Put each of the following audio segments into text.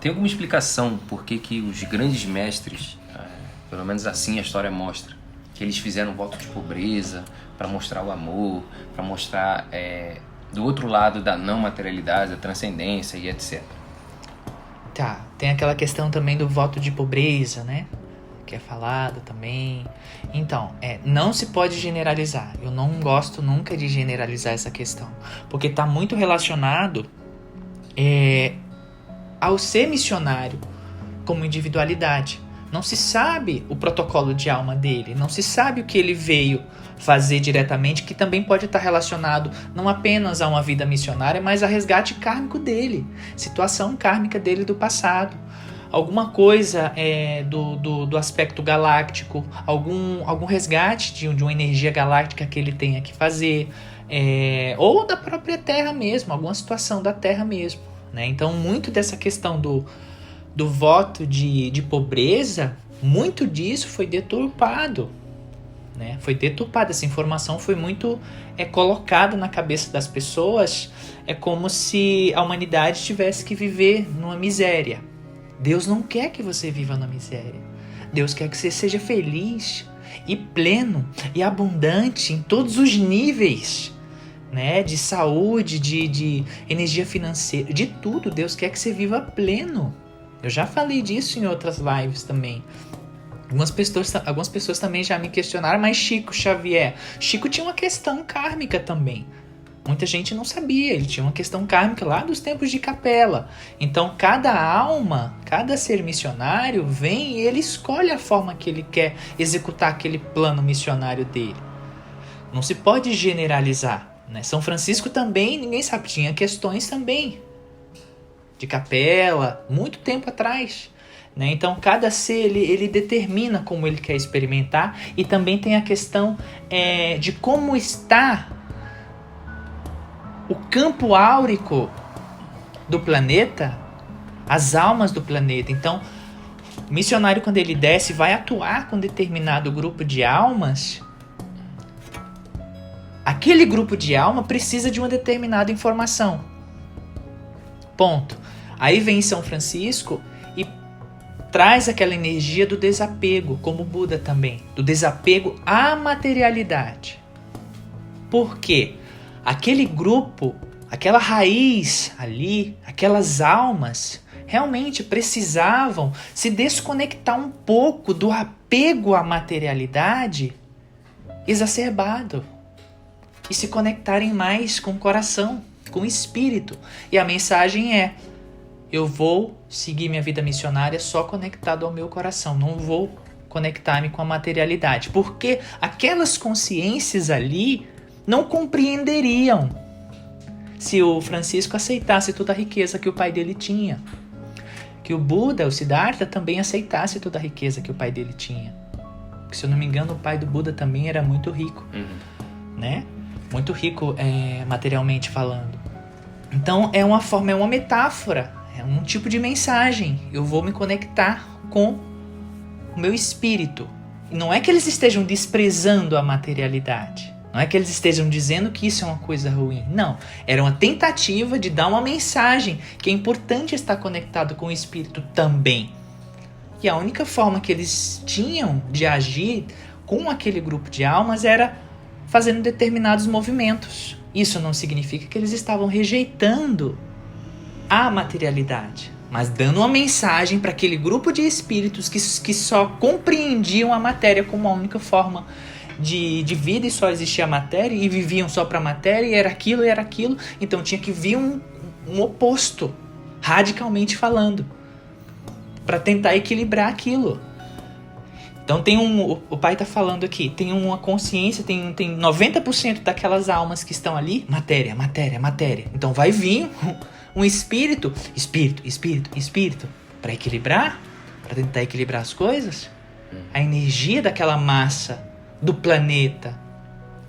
Tem alguma explicação por que, que os grandes mestres, é, pelo menos assim a história mostra, que eles fizeram voto de pobreza para mostrar o amor, para mostrar é, do outro lado da não materialidade, da transcendência e etc. Tá, tem aquela questão também do voto de pobreza, né? Que é falado também. Então, é, não se pode generalizar. Eu não gosto nunca de generalizar essa questão. Porque está muito relacionado é, ao ser missionário como individualidade. Não se sabe o protocolo de alma dele, não se sabe o que ele veio fazer diretamente, que também pode estar relacionado não apenas a uma vida missionária, mas a resgate kármico dele, situação kármica dele do passado. Alguma coisa é, do, do, do, aspecto galáctico, algum, algum resgate de, de uma energia galáctica que ele tenha que fazer, é, ou da própria Terra mesmo, alguma situação da Terra mesmo. Né? Então, muito dessa questão do, do voto de, de pobreza, muito disso foi deturpado. Né? Foi deturpada, essa informação foi muito é, colocada na cabeça das pessoas. É como se a humanidade tivesse que viver numa miséria. Deus não quer que você viva na miséria. Deus quer que você seja feliz e pleno e abundante em todos os níveis né? De saúde, de, de energia financeira, de tudo. Deus quer que você viva pleno. Eu já falei disso em outras lives também. Algumas pessoas, algumas pessoas também já me questionaram, mas Chico Xavier. Chico tinha uma questão kármica também. Muita gente não sabia, ele tinha uma questão kármica lá dos tempos de capela. Então, cada alma, cada ser missionário vem e ele escolhe a forma que ele quer executar aquele plano missionário dele. Não se pode generalizar. Né? São Francisco também, ninguém sabe, tinha questões também de capela, muito tempo atrás. Né? Então, cada ser ele, ele determina como ele quer experimentar, e também tem a questão é, de como está o campo áurico do planeta, as almas do planeta. Então, o missionário, quando ele desce, vai atuar com determinado grupo de almas aquele grupo de alma precisa de uma determinada informação. Ponto. Aí vem São Francisco e traz aquela energia do desapego, como Buda também, do desapego à materialidade. Por quê? Aquele grupo, aquela raiz ali, aquelas almas realmente precisavam se desconectar um pouco do apego à materialidade exacerbado e se conectarem mais com o coração, com o espírito. E a mensagem é: eu vou seguir minha vida missionária só conectado ao meu coração, não vou conectar-me com a materialidade, porque aquelas consciências ali não compreenderiam se o Francisco aceitasse toda a riqueza que o pai dele tinha. Que o Buda, o Siddhartha, também aceitasse toda a riqueza que o pai dele tinha. Que, se eu não me engano, o pai do Buda também era muito rico, uhum. né? Muito rico é, materialmente falando. Então é uma forma, é uma metáfora, é um tipo de mensagem. Eu vou me conectar com o meu espírito. Não é que eles estejam desprezando a materialidade. Não é que eles estejam dizendo que isso é uma coisa ruim. Não. Era uma tentativa de dar uma mensagem que é importante estar conectado com o espírito também. E a única forma que eles tinham de agir com aquele grupo de almas era fazendo determinados movimentos. Isso não significa que eles estavam rejeitando a materialidade, mas dando uma mensagem para aquele grupo de espíritos que, que só compreendiam a matéria como a única forma de, de vida e só existia a matéria e viviam só para a matéria e era aquilo e era aquilo. Então tinha que vir um, um oposto, radicalmente falando, para tentar equilibrar aquilo. Então tem um. O pai está falando aqui, tem uma consciência, tem, tem 90% daquelas almas que estão ali, matéria, matéria, matéria. Então vai vir um, um espírito, espírito, espírito, espírito, para equilibrar, para tentar equilibrar as coisas. A energia daquela massa do planeta.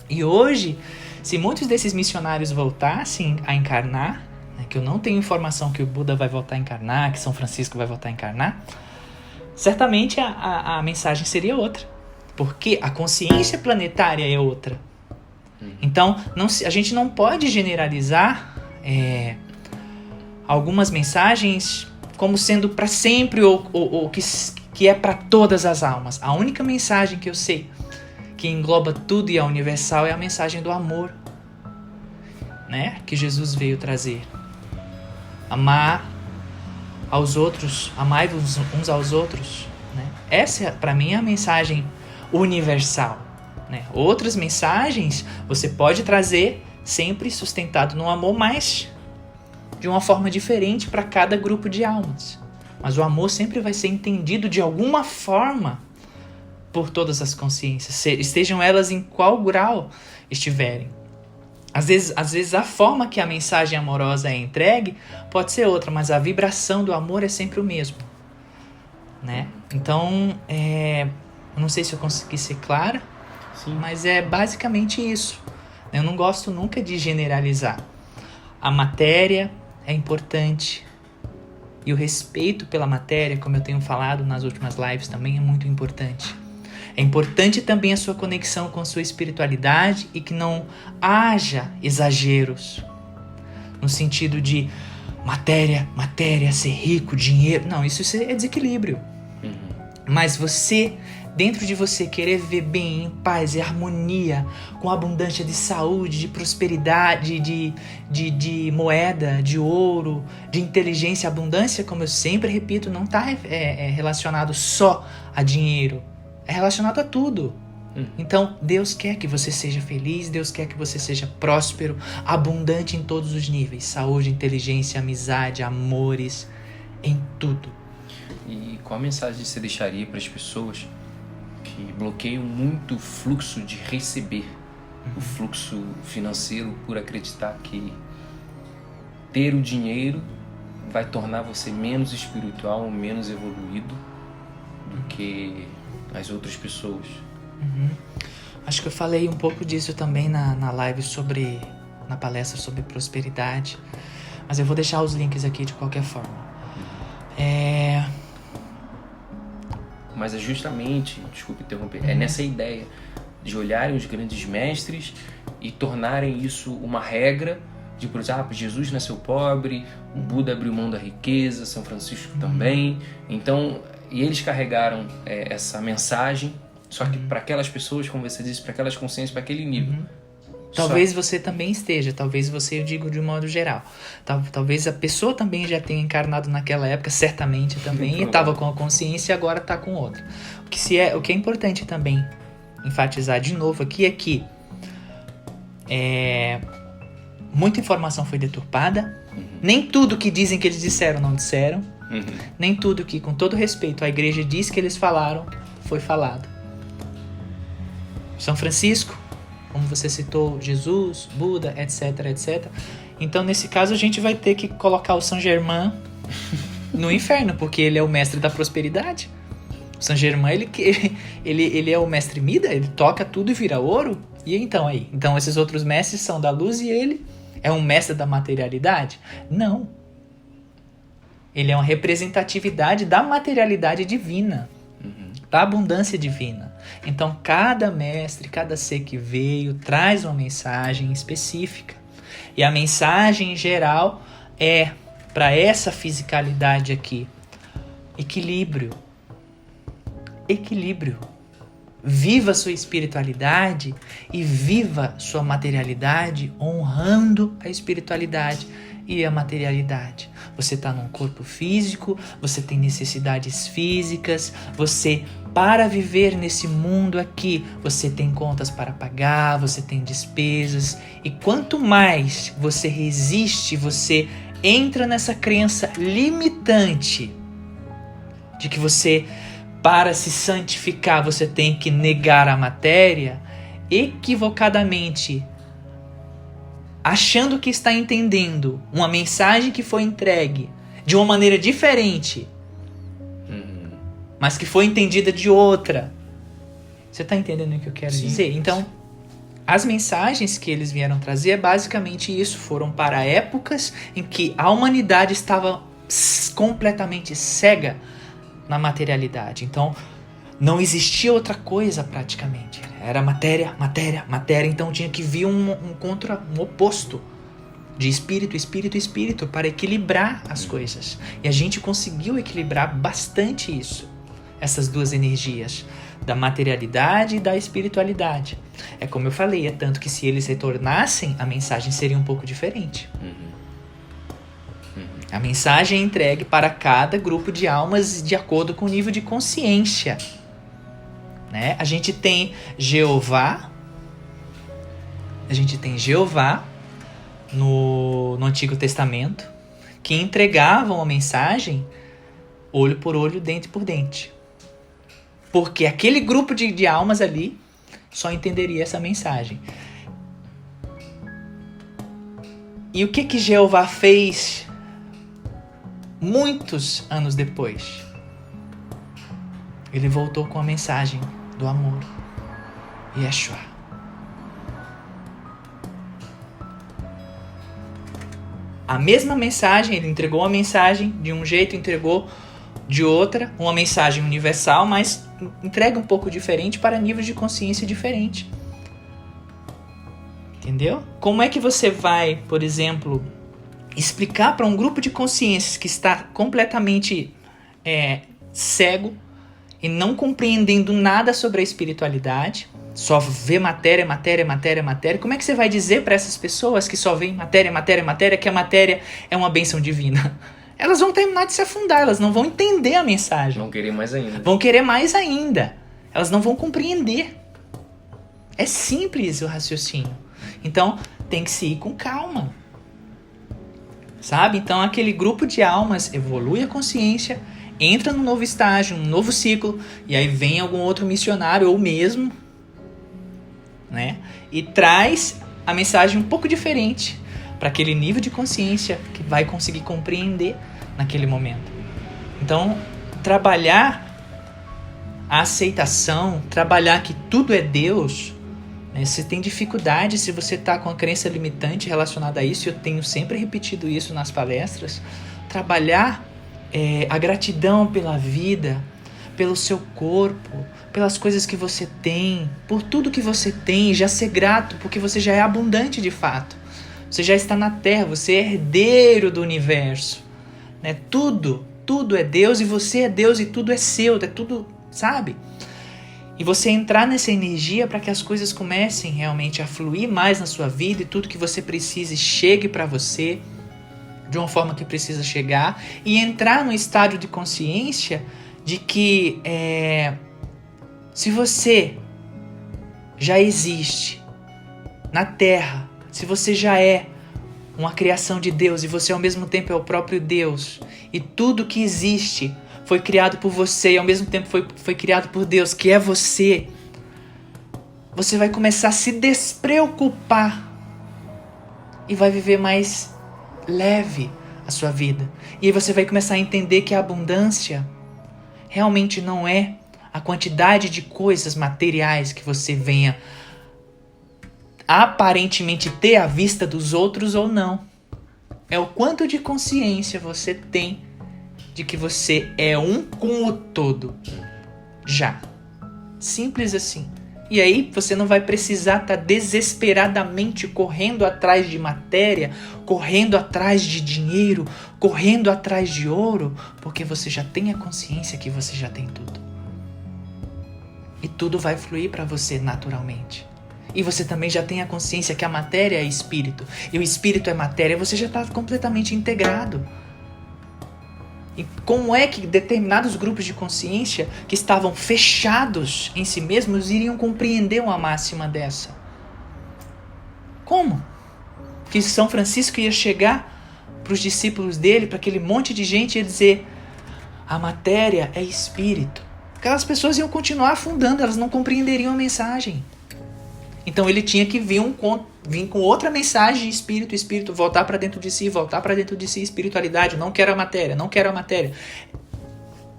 E hoje, se muitos desses missionários voltassem a encarnar, né, que eu não tenho informação que o Buda vai voltar a encarnar, que São Francisco vai voltar a encarnar, certamente a, a, a mensagem seria outra. Porque a consciência planetária é outra. Uhum. Então, não, a gente não pode generalizar é, algumas mensagens como sendo para sempre ou, ou, ou que, que é para todas as almas. A única mensagem que eu sei que engloba tudo e é universal é a mensagem do amor, né? Que Jesus veio trazer. Amar aos outros, amai-vos uns aos outros, né? Essa para mim é a mensagem universal, né? Outras mensagens você pode trazer sempre sustentado no amor, mas de uma forma diferente para cada grupo de almas. Mas o amor sempre vai ser entendido de alguma forma por todas as consciências, estejam elas em qual grau estiverem. Às vezes, às vezes a forma que a mensagem amorosa é entregue pode ser outra, mas a vibração do amor é sempre o mesmo. Né? Então, é, não sei se eu consegui ser clara, Sim. mas é basicamente isso. Eu não gosto nunca de generalizar. A matéria é importante, e o respeito pela matéria, como eu tenho falado nas últimas lives, também é muito importante. É importante também a sua conexão com a sua espiritualidade e que não haja exageros no sentido de matéria, matéria, ser rico, dinheiro. Não, isso é desequilíbrio. Uhum. Mas você dentro de você querer viver bem, em paz e harmonia, com abundância de saúde, de prosperidade, de, de, de moeda, de ouro, de inteligência, abundância, como eu sempre repito, não está é, é relacionado só a dinheiro, é relacionado a tudo. Hum. Então, Deus quer que você seja feliz, Deus quer que você seja próspero, abundante em todos os níveis: saúde, inteligência, amizade, amores, em tudo. E qual a mensagem você deixaria para as pessoas que bloqueiam muito o fluxo de receber, uhum. o fluxo financeiro, por acreditar que ter o dinheiro vai tornar você menos espiritual, menos evoluído do que as outras pessoas. Uhum. Acho que eu falei um pouco disso também na, na live sobre. na palestra sobre prosperidade. Mas eu vou deixar os links aqui de qualquer forma. Uhum. É mas é justamente, desculpe interromper, é nessa ideia de olharem os grandes mestres e tornarem isso uma regra de, exemplo, ah, Jesus nasceu pobre, o Buda abriu mão da riqueza, São Francisco também. Então, e eles carregaram é, essa mensagem, só que para aquelas pessoas, como você disse, para aquelas consciências, para aquele nível. Uhum. Talvez Só... você também esteja, talvez você, eu digo de um modo geral. talvez a pessoa também já tenha encarnado naquela época, certamente também, e estava com a consciência e agora está com outra. O que, se é, o que é importante também enfatizar de novo aqui é que é, muita informação foi deturpada, uhum. nem tudo que dizem que eles disseram não disseram, uhum. nem tudo que, com todo respeito, a igreja diz que eles falaram foi falado. São Francisco como você citou, Jesus, Buda, etc, etc. Então, nesse caso, a gente vai ter que colocar o Saint Germain no inferno, porque ele é o mestre da prosperidade. O Saint Germain, ele, ele, ele é o mestre Mida, ele toca tudo e vira ouro. E então aí? Então esses outros mestres são da luz e ele é um mestre da materialidade? Não. Ele é uma representatividade da materialidade divina, uhum. da abundância divina. Então, cada mestre, cada ser que veio, traz uma mensagem específica. E a mensagem em geral é para essa fisicalidade aqui: equilíbrio. Equilíbrio. Viva sua espiritualidade e viva sua materialidade honrando a espiritualidade e a materialidade. Você está num corpo físico, você tem necessidades físicas, você para viver nesse mundo aqui, você tem contas para pagar, você tem despesas, e quanto mais você resiste, você entra nessa crença limitante de que você, para se santificar, você tem que negar a matéria, equivocadamente, achando que está entendendo uma mensagem que foi entregue de uma maneira diferente mas que foi entendida de outra. Você está entendendo o que eu quero Sim. dizer? Então, as mensagens que eles vieram trazer é basicamente isso. Foram para épocas em que a humanidade estava completamente cega na materialidade. Então, não existia outra coisa praticamente. Era matéria, matéria, matéria. Então tinha que vir um, um contra, um oposto. de espírito, espírito, espírito, para equilibrar as coisas. E a gente conseguiu equilibrar bastante isso, essas duas energias, da materialidade e da espiritualidade. É como eu falei, é tanto que se eles retornassem, a mensagem seria um pouco diferente. A mensagem é entregue para cada grupo de almas de acordo com o nível de consciência. Né? A gente tem Jeová, a gente tem Jeová no, no Antigo Testamento que entregavam a mensagem olho por olho, dente por dente. Porque aquele grupo de, de almas ali só entenderia essa mensagem. E o que que Jeová fez muitos anos depois. Ele voltou com a mensagem do amor. Yeshua. A mesma mensagem, ele entregou a mensagem de um jeito, entregou de outra, uma mensagem universal, mas entrega um pouco diferente para níveis de consciência diferente. Entendeu? Como é que você vai, por exemplo, explicar para um grupo de consciências que está completamente é, cego e não compreendendo nada sobre a espiritualidade, só vê matéria, matéria, matéria, matéria. Como é que você vai dizer para essas pessoas que só veem matéria, matéria, matéria que a matéria é uma benção divina? Elas vão terminar de se afundar, elas não vão entender a mensagem. Vão querer mais ainda. Vão querer mais ainda. Elas não vão compreender. É simples o raciocínio. Então, tem que se ir com calma sabe? Então aquele grupo de almas evolui a consciência, entra num novo estágio, num novo ciclo, e aí vem algum outro missionário ou mesmo, né? E traz a mensagem um pouco diferente para aquele nível de consciência que vai conseguir compreender naquele momento. Então, trabalhar a aceitação, trabalhar que tudo é Deus, né? Se tem dificuldade, se você está com a crença limitante relacionada a isso, eu tenho sempre repetido isso nas palestras, trabalhar é, a gratidão pela vida, pelo seu corpo, pelas coisas que você tem, por tudo que você tem, já ser grato, porque você já é abundante de fato. Você já está na Terra, você é herdeiro do universo. Né? Tudo, tudo é Deus e você é Deus e tudo é seu, é tudo, sabe? E você entrar nessa energia para que as coisas comecem realmente a fluir mais na sua vida e tudo que você precise chegue para você de uma forma que precisa chegar e entrar no estado de consciência de que é, se você já existe na Terra, se você já é uma criação de Deus e você ao mesmo tempo é o próprio Deus e tudo que existe foi criado por você e ao mesmo tempo foi, foi criado por Deus, que é você, você vai começar a se despreocupar e vai viver mais leve a sua vida. E aí você vai começar a entender que a abundância realmente não é a quantidade de coisas materiais que você venha aparentemente ter à vista dos outros ou não. É o quanto de consciência você tem de que você é um com o todo. Já. Simples assim. E aí você não vai precisar estar tá desesperadamente correndo atrás de matéria, correndo atrás de dinheiro, correndo atrás de ouro, porque você já tem a consciência que você já tem tudo. E tudo vai fluir para você naturalmente. E você também já tem a consciência que a matéria é espírito e o espírito é matéria, você já está completamente integrado. E como é que determinados grupos de consciência que estavam fechados em si mesmos iriam compreender uma máxima dessa? Como? Que São Francisco ia chegar para os discípulos dele, para aquele monte de gente, ia dizer: a matéria é espírito. Aquelas pessoas iam continuar afundando, elas não compreenderiam a mensagem. Então ele tinha que vir, um, vir com outra mensagem espírito, espírito, voltar para dentro de si, voltar para dentro de si, espiritualidade, não quero a matéria, não quero a matéria.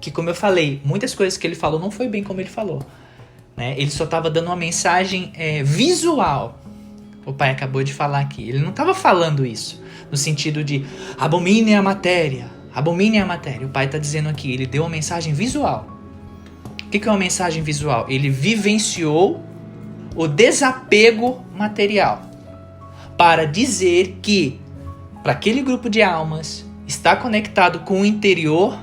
Que como eu falei, muitas coisas que ele falou não foi bem como ele falou. Né? Ele só estava dando uma mensagem é, visual. O pai acabou de falar aqui. Ele não estava falando isso no sentido de abomine a matéria, abomine a matéria. O pai está dizendo aqui, ele deu uma mensagem visual. O que, que é uma mensagem visual? Ele vivenciou o desapego material para dizer que para aquele grupo de almas estar conectado com o interior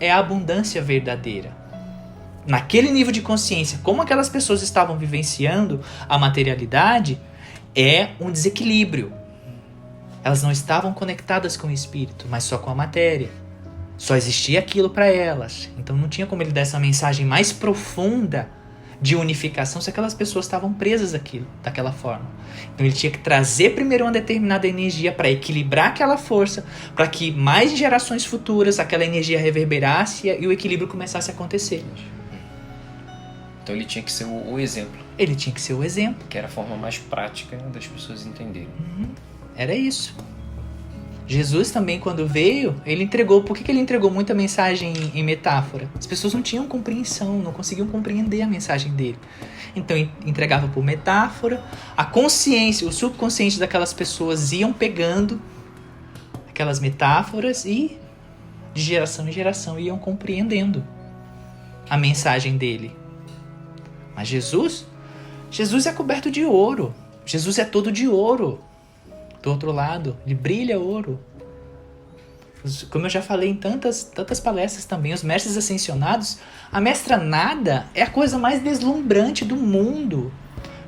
é a abundância verdadeira. Naquele nível de consciência, como aquelas pessoas estavam vivenciando a materialidade, é um desequilíbrio. Elas não estavam conectadas com o espírito, mas só com a matéria. Só existia aquilo para elas. Então não tinha como ele dar essa mensagem mais profunda de unificação se aquelas pessoas estavam presas aquilo, daquela forma. Então ele tinha que trazer primeiro uma determinada energia para equilibrar aquela força, para que mais gerações futuras aquela energia reverberasse e o equilíbrio começasse a acontecer. Então ele tinha que ser o, o exemplo. Ele tinha que ser o exemplo. Que era a forma mais prática das pessoas entenderem. Uhum. Era isso. Jesus também, quando veio, ele entregou. Por que, que ele entregou muita mensagem em metáfora? As pessoas não tinham compreensão, não conseguiam compreender a mensagem dele. Então, entregava por metáfora. A consciência, o subconsciente daquelas pessoas iam pegando aquelas metáforas e, de geração em geração, iam compreendendo a mensagem dele. Mas Jesus, Jesus é coberto de ouro. Jesus é todo de ouro do outro lado, ele brilha ouro. Como eu já falei em tantas, tantas palestras também, os mestres ascensionados, a mestra nada é a coisa mais deslumbrante do mundo.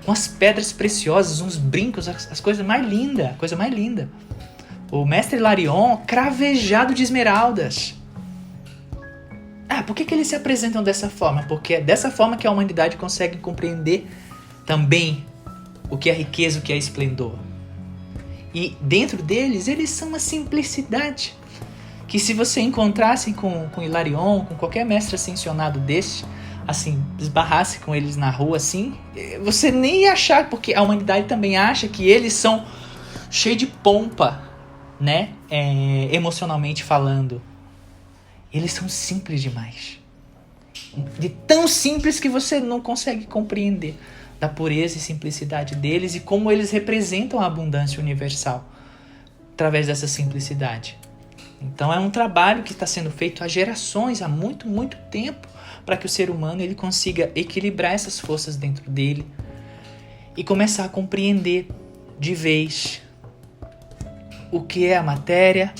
Com as pedras preciosas, uns brincos, as, as coisas mais lindas, coisa mais linda. O mestre Larion, cravejado de esmeraldas. Ah, por que, que eles se apresentam dessa forma? Porque é dessa forma que a humanidade consegue compreender também o que é riqueza, o que é esplendor. E dentro deles, eles são uma simplicidade. Que se você encontrasse com, com Hilarion, com qualquer mestre ascensionado deste, assim, esbarrasse com eles na rua assim, você nem ia achar, porque a humanidade também acha que eles são cheios de pompa, né? É, emocionalmente falando. Eles são simples demais. De tão simples que você não consegue compreender da pureza e simplicidade deles e como eles representam a abundância universal através dessa simplicidade. Então é um trabalho que está sendo feito há gerações, há muito, muito tempo, para que o ser humano ele consiga equilibrar essas forças dentro dele e começar a compreender de vez o que é a matéria,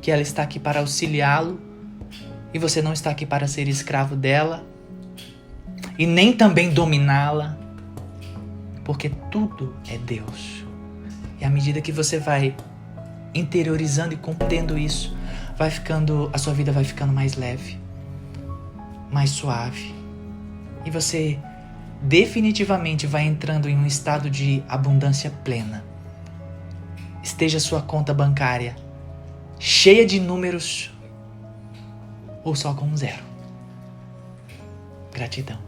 que ela está aqui para auxiliá-lo e você não está aqui para ser escravo dela e nem também dominá-la, porque tudo é Deus. E à medida que você vai interiorizando e compreendendo isso, vai ficando, a sua vida vai ficando mais leve, mais suave. E você definitivamente vai entrando em um estado de abundância plena. Esteja sua conta bancária cheia de números ou só com zero. Gratidão.